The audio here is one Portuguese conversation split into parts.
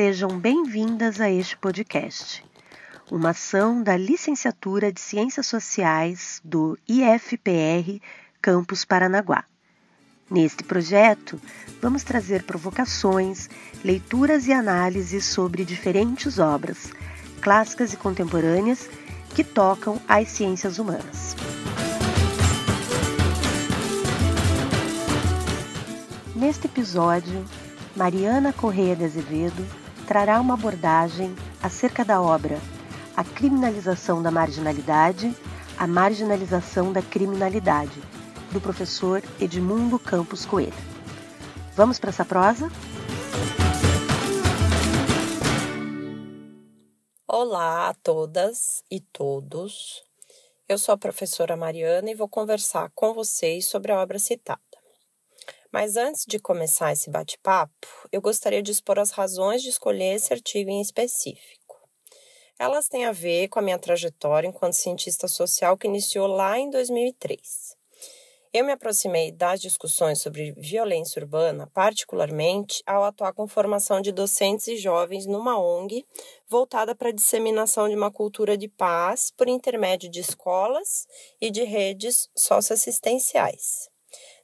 Sejam bem-vindas a este podcast, uma ação da Licenciatura de Ciências Sociais do IFPR Campus Paranaguá. Neste projeto, vamos trazer provocações, leituras e análises sobre diferentes obras, clássicas e contemporâneas, que tocam as ciências humanas. Neste episódio, Mariana Correia de Azevedo trará uma abordagem acerca da obra A Criminalização da Marginalidade, a Marginalização da Criminalidade, do professor Edmundo Campos Coelho. Vamos para essa prosa? Olá a todas e todos. Eu sou a professora Mariana e vou conversar com vocês sobre a obra citada. Mas antes de começar esse bate-papo, eu gostaria de expor as razões de escolher esse artigo em específico. Elas têm a ver com a minha trajetória enquanto cientista social que iniciou lá em 2003. Eu me aproximei das discussões sobre violência urbana, particularmente ao atuar com formação de docentes e jovens numa ONG voltada para a disseminação de uma cultura de paz por intermédio de escolas e de redes socioassistenciais.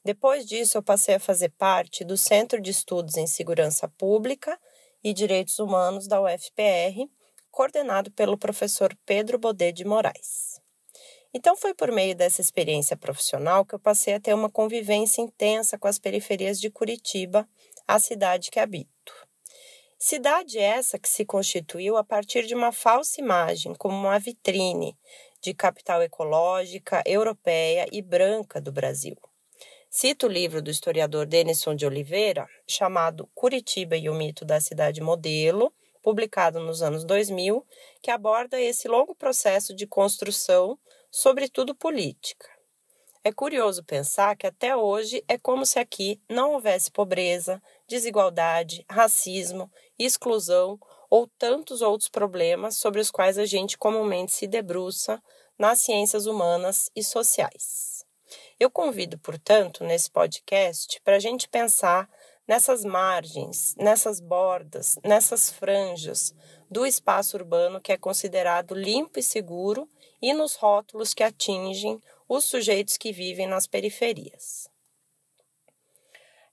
Depois disso, eu passei a fazer parte do Centro de Estudos em Segurança Pública e Direitos Humanos da UFPR, coordenado pelo professor Pedro Bodê de Moraes. Então, foi por meio dessa experiência profissional que eu passei a ter uma convivência intensa com as periferias de Curitiba, a cidade que habito. Cidade essa que se constituiu a partir de uma falsa imagem, como uma vitrine de capital ecológica, europeia e branca do Brasil. Cito o livro do historiador Denison de Oliveira, chamado Curitiba e o Mito da Cidade Modelo, publicado nos anos 2000, que aborda esse longo processo de construção, sobretudo política. É curioso pensar que até hoje é como se aqui não houvesse pobreza, desigualdade, racismo, exclusão ou tantos outros problemas sobre os quais a gente comumente se debruça nas ciências humanas e sociais. Eu convido, portanto, nesse podcast para a gente pensar nessas margens, nessas bordas, nessas franjas do espaço urbano que é considerado limpo e seguro e nos rótulos que atingem os sujeitos que vivem nas periferias.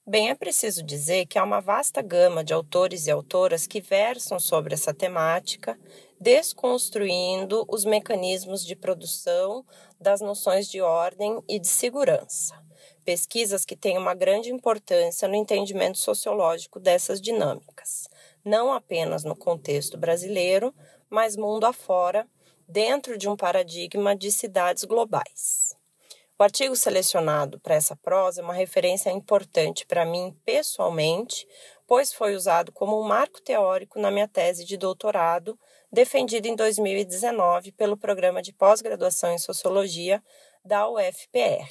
Bem, é preciso dizer que há uma vasta gama de autores e autoras que versam sobre essa temática, desconstruindo os mecanismos de produção das noções de ordem e de segurança. Pesquisas que têm uma grande importância no entendimento sociológico dessas dinâmicas, não apenas no contexto brasileiro, mas mundo afora, dentro de um paradigma de cidades globais. O artigo selecionado para essa prosa é uma referência importante para mim pessoalmente, pois foi usado como um marco teórico na minha tese de doutorado, defendida em 2019 pelo programa de pós-graduação em sociologia da UFPR.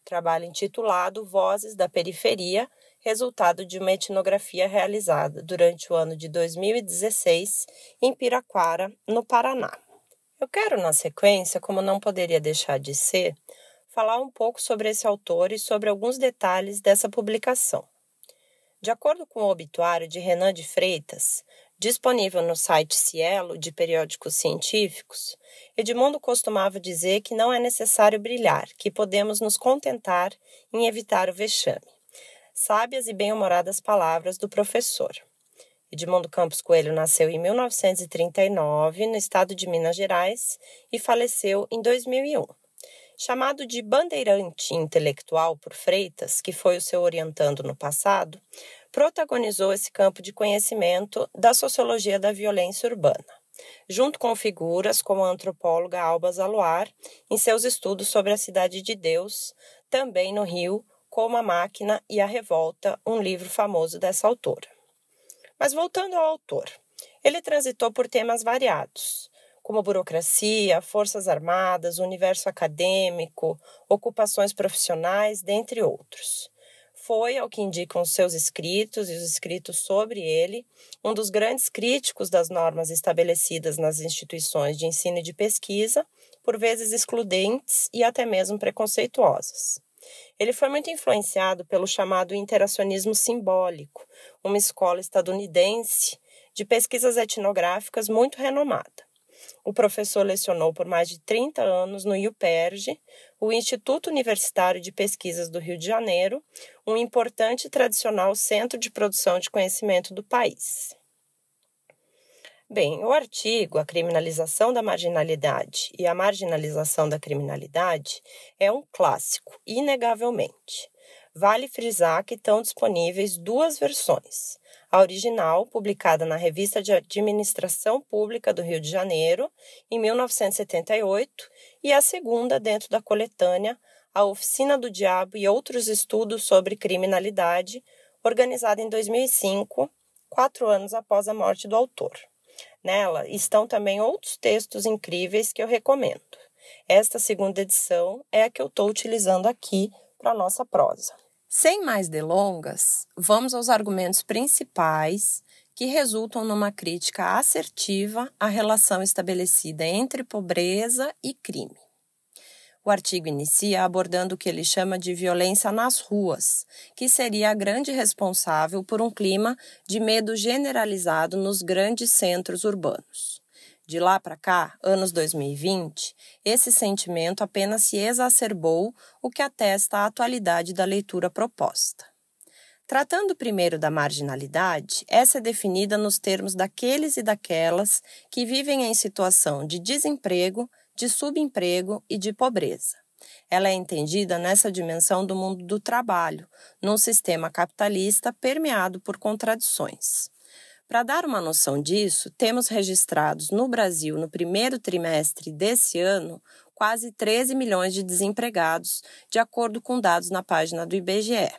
O trabalho intitulado Vozes da Periferia, resultado de uma etnografia realizada durante o ano de 2016 em Piraquara, no Paraná. Eu quero, na sequência, como não poderia deixar de ser, falar um pouco sobre esse autor e sobre alguns detalhes dessa publicação. De acordo com o obituário de Renan de Freitas, disponível no site Cielo de periódicos científicos, Edmundo costumava dizer que não é necessário brilhar, que podemos nos contentar em evitar o vexame. Sábias e bem-humoradas palavras do professor. Edmundo Campos Coelho nasceu em 1939, no estado de Minas Gerais, e faleceu em 2001. Chamado de bandeirante intelectual por Freitas, que foi o seu orientando no passado, protagonizou esse campo de conhecimento da sociologia da violência urbana, junto com figuras como a antropóloga Alba Zaluar, em seus estudos sobre a Cidade de Deus, também no Rio, como a Máquina e a Revolta, um livro famoso dessa autora. Mas voltando ao autor, ele transitou por temas variados, como burocracia, forças armadas, universo acadêmico, ocupações profissionais, dentre outros. Foi, ao que indicam os seus escritos e os escritos sobre ele, um dos grandes críticos das normas estabelecidas nas instituições de ensino e de pesquisa, por vezes excludentes e até mesmo preconceituosas. Ele foi muito influenciado pelo chamado interacionismo simbólico, uma escola estadunidense de pesquisas etnográficas muito renomada. O professor lecionou por mais de 30 anos no IUPERJ, o Instituto Universitário de Pesquisas do Rio de Janeiro, um importante e tradicional centro de produção de conhecimento do país. Bem, o artigo A Criminalização da Marginalidade e a Marginalização da Criminalidade é um clássico, inegavelmente. Vale frisar que estão disponíveis duas versões a original, publicada na Revista de Administração Pública do Rio de Janeiro, em 1978, e a segunda dentro da coletânea A Oficina do Diabo e Outros Estudos sobre Criminalidade, organizada em 2005, quatro anos após a morte do autor. Nela estão também outros textos incríveis que eu recomendo. Esta segunda edição é a que eu estou utilizando aqui para a nossa prosa. Sem mais delongas, vamos aos argumentos principais que resultam numa crítica assertiva à relação estabelecida entre pobreza e crime. O artigo inicia abordando o que ele chama de violência nas ruas, que seria a grande responsável por um clima de medo generalizado nos grandes centros urbanos. De lá para cá, anos 2020, esse sentimento apenas se exacerbou, o que atesta a atualidade da leitura proposta. Tratando primeiro da marginalidade, essa é definida nos termos daqueles e daquelas que vivem em situação de desemprego, de subemprego e de pobreza. Ela é entendida nessa dimensão do mundo do trabalho, num sistema capitalista permeado por contradições. Para dar uma noção disso, temos registrados no Brasil, no primeiro trimestre desse ano, quase 13 milhões de desempregados, de acordo com dados na página do IBGE.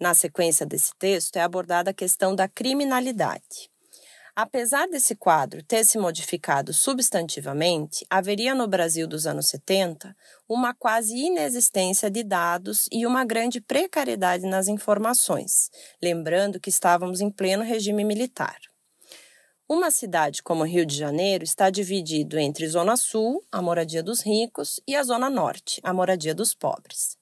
Na sequência desse texto é abordada a questão da criminalidade. Apesar desse quadro ter se modificado substantivamente, haveria no Brasil dos anos 70 uma quase inexistência de dados e uma grande precariedade nas informações, lembrando que estávamos em pleno regime militar. Uma cidade como Rio de Janeiro está dividido entre Zona Sul, a moradia dos ricos, e a Zona Norte, a moradia dos pobres.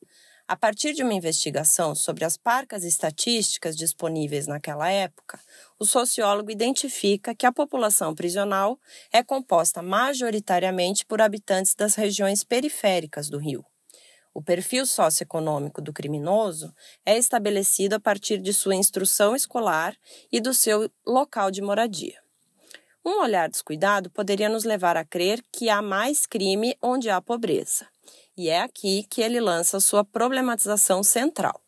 A partir de uma investigação sobre as parcas estatísticas disponíveis naquela época, o sociólogo identifica que a população prisional é composta majoritariamente por habitantes das regiões periféricas do Rio. O perfil socioeconômico do criminoso é estabelecido a partir de sua instrução escolar e do seu local de moradia. Um olhar descuidado poderia nos levar a crer que há mais crime onde há pobreza. E é aqui que ele lança sua problematização central.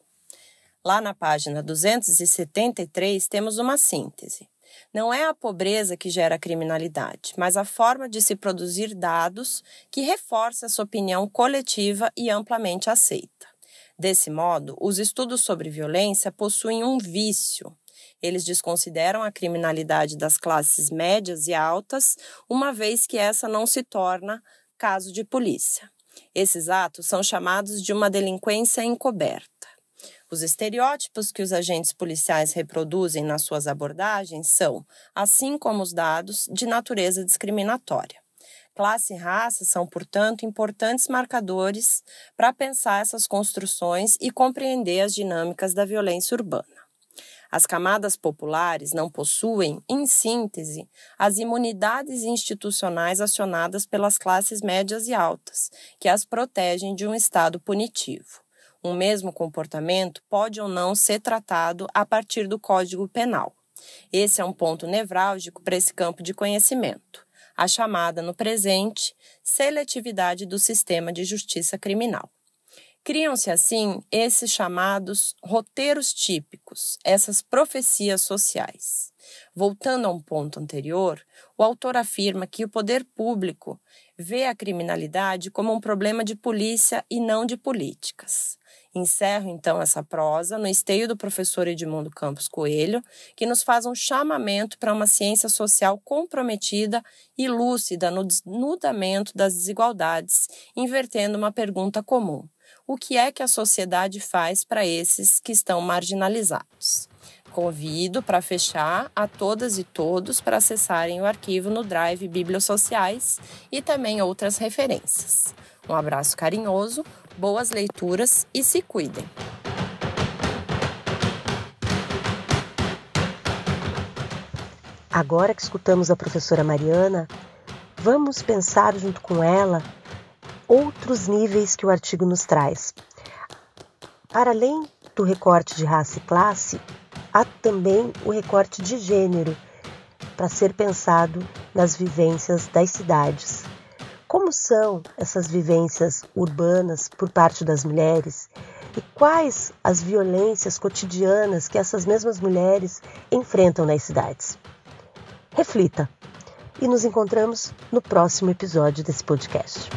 Lá na página 273 temos uma síntese. Não é a pobreza que gera a criminalidade, mas a forma de se produzir dados que reforça essa opinião coletiva e amplamente aceita. Desse modo, os estudos sobre violência possuem um vício. Eles desconsideram a criminalidade das classes médias e altas, uma vez que essa não se torna caso de polícia. Esses atos são chamados de uma delinquência encoberta. Os estereótipos que os agentes policiais reproduzem nas suas abordagens são, assim como os dados, de natureza discriminatória. Classe e raça são, portanto, importantes marcadores para pensar essas construções e compreender as dinâmicas da violência urbana. As camadas populares não possuem, em síntese, as imunidades institucionais acionadas pelas classes médias e altas, que as protegem de um Estado punitivo. Um mesmo comportamento pode ou não ser tratado a partir do Código Penal. Esse é um ponto nevrálgico para esse campo de conhecimento, a chamada, no presente, seletividade do sistema de justiça criminal. Criam-se assim esses chamados roteiros típicos, essas profecias sociais. Voltando a um ponto anterior, o autor afirma que o poder público vê a criminalidade como um problema de polícia e não de políticas. Encerro então essa prosa no esteio do professor Edmundo Campos Coelho, que nos faz um chamamento para uma ciência social comprometida e lúcida no desnudamento das desigualdades, invertendo uma pergunta comum: o que é que a sociedade faz para esses que estão marginalizados. Convido para fechar a todas e todos para acessarem o arquivo no Drive Bibliosociais e também outras referências. Um abraço carinhoso, boas leituras e se cuidem! Agora que escutamos a professora Mariana, vamos pensar junto com ela outros níveis que o artigo nos traz. Para além do recorte de raça e classe, há também o recorte de gênero para ser pensado nas vivências das cidades. Como são essas vivências urbanas por parte das mulheres e quais as violências cotidianas que essas mesmas mulheres enfrentam nas cidades? Reflita e nos encontramos no próximo episódio desse podcast.